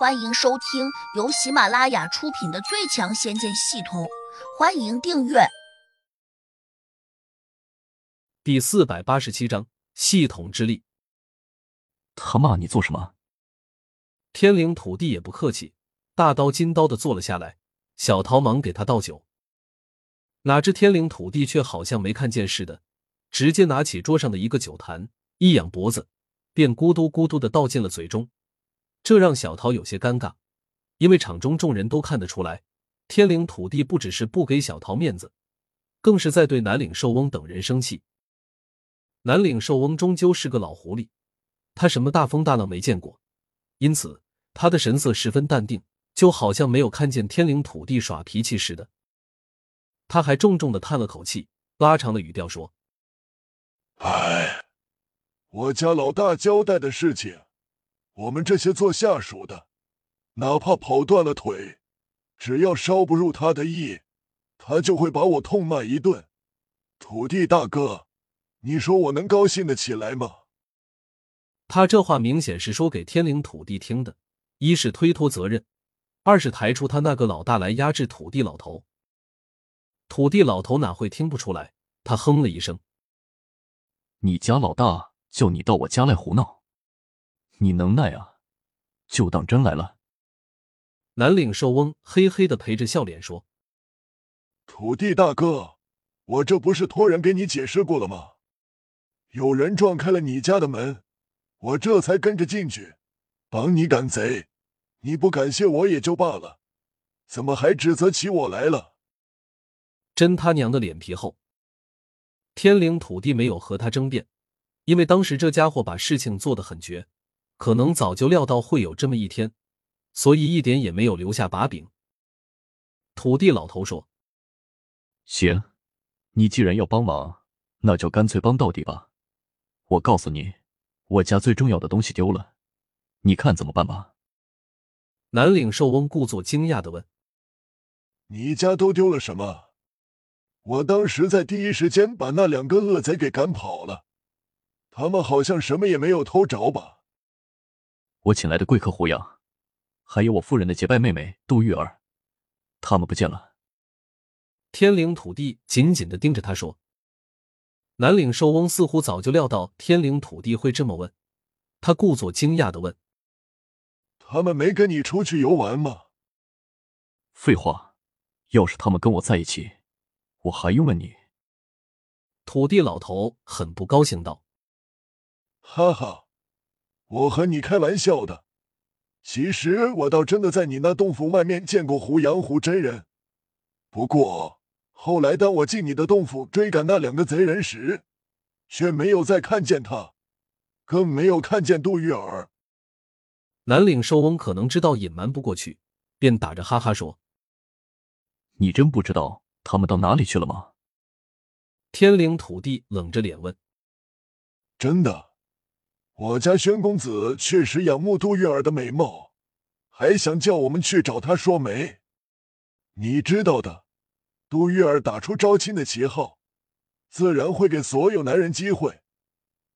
欢迎收听由喜马拉雅出品的《最强仙剑系统》，欢迎订阅。第四百八十七章系统之力。他骂你做什么？天灵土地也不客气，大刀金刀的坐了下来。小桃忙给他倒酒，哪知天灵土地却好像没看见似的，直接拿起桌上的一个酒坛，一仰脖子，便咕嘟咕嘟的倒进了嘴中。这让小桃有些尴尬，因为场中众人都看得出来，天灵土地不只是不给小桃面子，更是在对南岭寿翁等人生气。南岭寿翁终究是个老狐狸，他什么大风大浪没见过，因此他的神色十分淡定，就好像没有看见天灵土地耍脾气似的。他还重重的叹了口气，拉长了语调说：“哎，我家老大交代的事情。”我们这些做下属的，哪怕跑断了腿，只要稍不入他的意，他就会把我痛骂一顿。土地大哥，你说我能高兴得起来吗？他这话明显是说给天灵土地听的，一是推脱责任，二是抬出他那个老大来压制土地老头。土地老头哪会听不出来？他哼了一声：“你家老大叫你到我家来胡闹。”你能耐啊，就当真来了。南岭寿翁嘿嘿的陪着笑脸说：“土地大哥，我这不是托人给你解释过了吗？有人撞开了你家的门，我这才跟着进去帮你赶贼。你不感谢我也就罢了，怎么还指责起我来了？真他娘的脸皮厚！天灵土地没有和他争辩，因为当时这家伙把事情做得很绝。”可能早就料到会有这么一天，所以一点也没有留下把柄。土地老头说：“行，你既然要帮忙，那就干脆帮到底吧。我告诉你，我家最重要的东西丢了，你看怎么办吧？”南岭寿翁故作惊讶的问：“你家都丢了什么？我当时在第一时间把那两个恶贼给赶跑了，他们好像什么也没有偷着吧？”我请来的贵客胡杨，还有我夫人的结拜妹妹杜玉儿，他们不见了。天灵土地紧紧的盯着他说：“南岭寿翁似乎早就料到天灵土地会这么问，他故作惊讶的问：‘他们没跟你出去游玩吗？’废话，要是他们跟我在一起，我还用问你？”土地老头很不高兴道：“哈哈。”我和你开玩笑的，其实我倒真的在你那洞府外面见过胡杨胡真人。不过后来当我进你的洞府追赶那两个贼人时，却没有再看见他，更没有看见杜玉儿。南岭寿翁可能知道隐瞒不过去，便打着哈哈说：“你真不知道他们到哪里去了吗？”天灵土地冷着脸问：“真的。”我家宣公子确实仰慕杜玉儿的美貌，还想叫我们去找他说媒。你知道的，杜玉儿打出招亲的旗号，自然会给所有男人机会，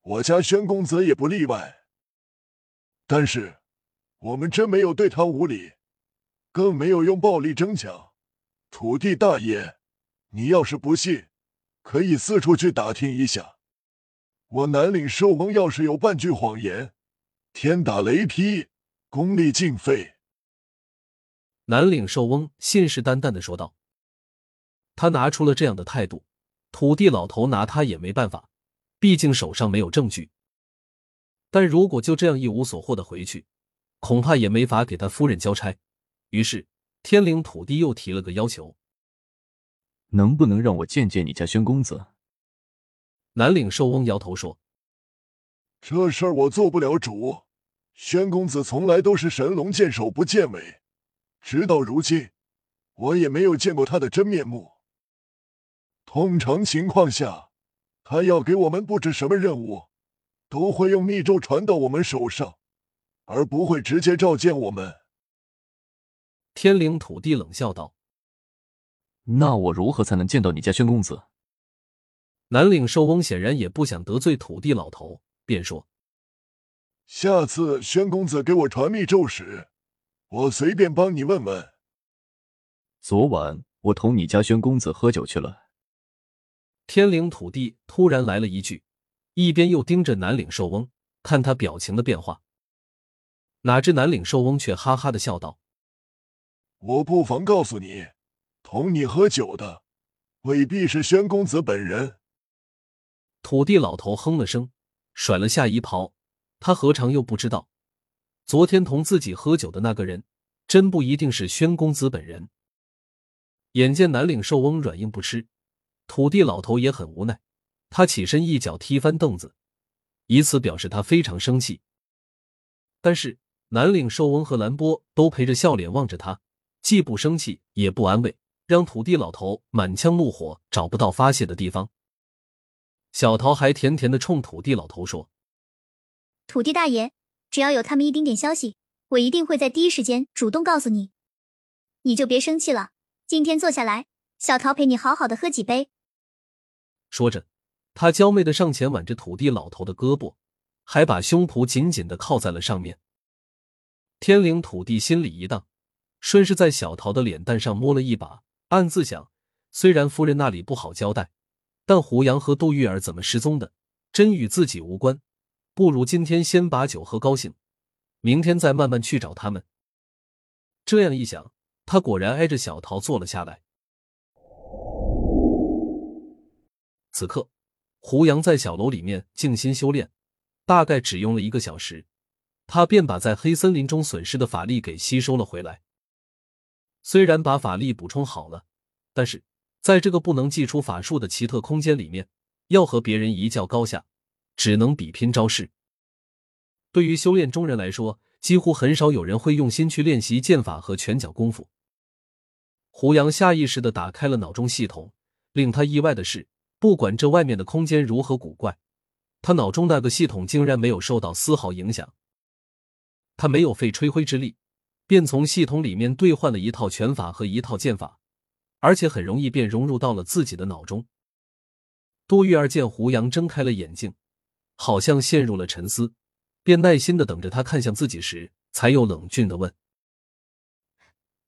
我家宣公子也不例外。但是，我们真没有对他无礼，更没有用暴力争抢。土地大爷，你要是不信，可以四处去打听一下。我南岭寿翁要是有半句谎言，天打雷劈，功力尽废。南岭寿翁信誓旦旦的说道。他拿出了这样的态度，土地老头拿他也没办法，毕竟手上没有证据。但如果就这样一无所获的回去，恐怕也没法给他夫人交差。于是天灵土地又提了个要求：能不能让我见见你家宣公子？南岭寿翁摇头说：“这事儿我做不了主。宣公子从来都是神龙见首不见尾，直到如今，我也没有见过他的真面目。通常情况下，他要给我们布置什么任务，都会用密咒传到我们手上，而不会直接召见我们。”天灵土地冷笑道：“那我如何才能见到你家宣公子？”南岭寿翁显然也不想得罪土地老头，便说：“下次宣公子给我传密咒时，我随便帮你问问。昨晚我同你家宣公子喝酒去了。天灵土地突然来了一句，一边又盯着南岭寿翁，看他表情的变化。哪知南岭寿翁却哈哈的笑道：“我不妨告诉你，同你喝酒的未必是宣公子本人。”土地老头哼了声，甩了下衣袍。他何尝又不知道，昨天同自己喝酒的那个人，真不一定是宣公子本人。眼见南岭寿翁软硬不吃，土地老头也很无奈，他起身一脚踢翻凳子，以此表示他非常生气。但是南岭寿翁和兰波都陪着笑脸望着他，既不生气也不安慰，让土地老头满腔怒火找不到发泄的地方。小桃还甜甜的冲土地老头说。土地大爷，只要有他们一丁点消息，我一定会在第一时间主动告诉你。你就别生气了，今天坐下来，小桃陪你好好的喝几杯。说着，他娇媚的上前挽着土地老头的胳膊，还把胸脯紧紧的靠在了上面。天灵土地心里一荡，顺势在小桃的脸蛋上摸了一把，暗自想：虽然夫人那里不好交代，但胡杨和杜玉儿怎么失踪的，真与自己无关。不如今天先把酒喝高兴，明天再慢慢去找他们。这样一想，他果然挨着小桃坐了下来。此刻，胡杨在小楼里面静心修炼，大概只用了一个小时，他便把在黑森林中损失的法力给吸收了回来。虽然把法力补充好了，但是在这个不能祭出法术的奇特空间里面，要和别人一较高下。只能比拼招式。对于修炼中人来说，几乎很少有人会用心去练习剑法和拳脚功夫。胡杨下意识的打开了脑中系统，令他意外的是，不管这外面的空间如何古怪，他脑中那个系统竟然没有受到丝毫影响。他没有费吹灰之力，便从系统里面兑换了一套拳法和一套剑法，而且很容易便融入到了自己的脑中。杜玉儿见胡杨睁开了眼睛。好像陷入了沉思，便耐心的等着他看向自己时，才又冷峻的问：“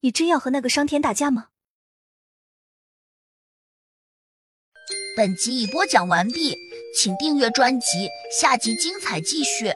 你真要和那个商天打架吗？”本集已播讲完毕，请订阅专辑，下集精彩继续。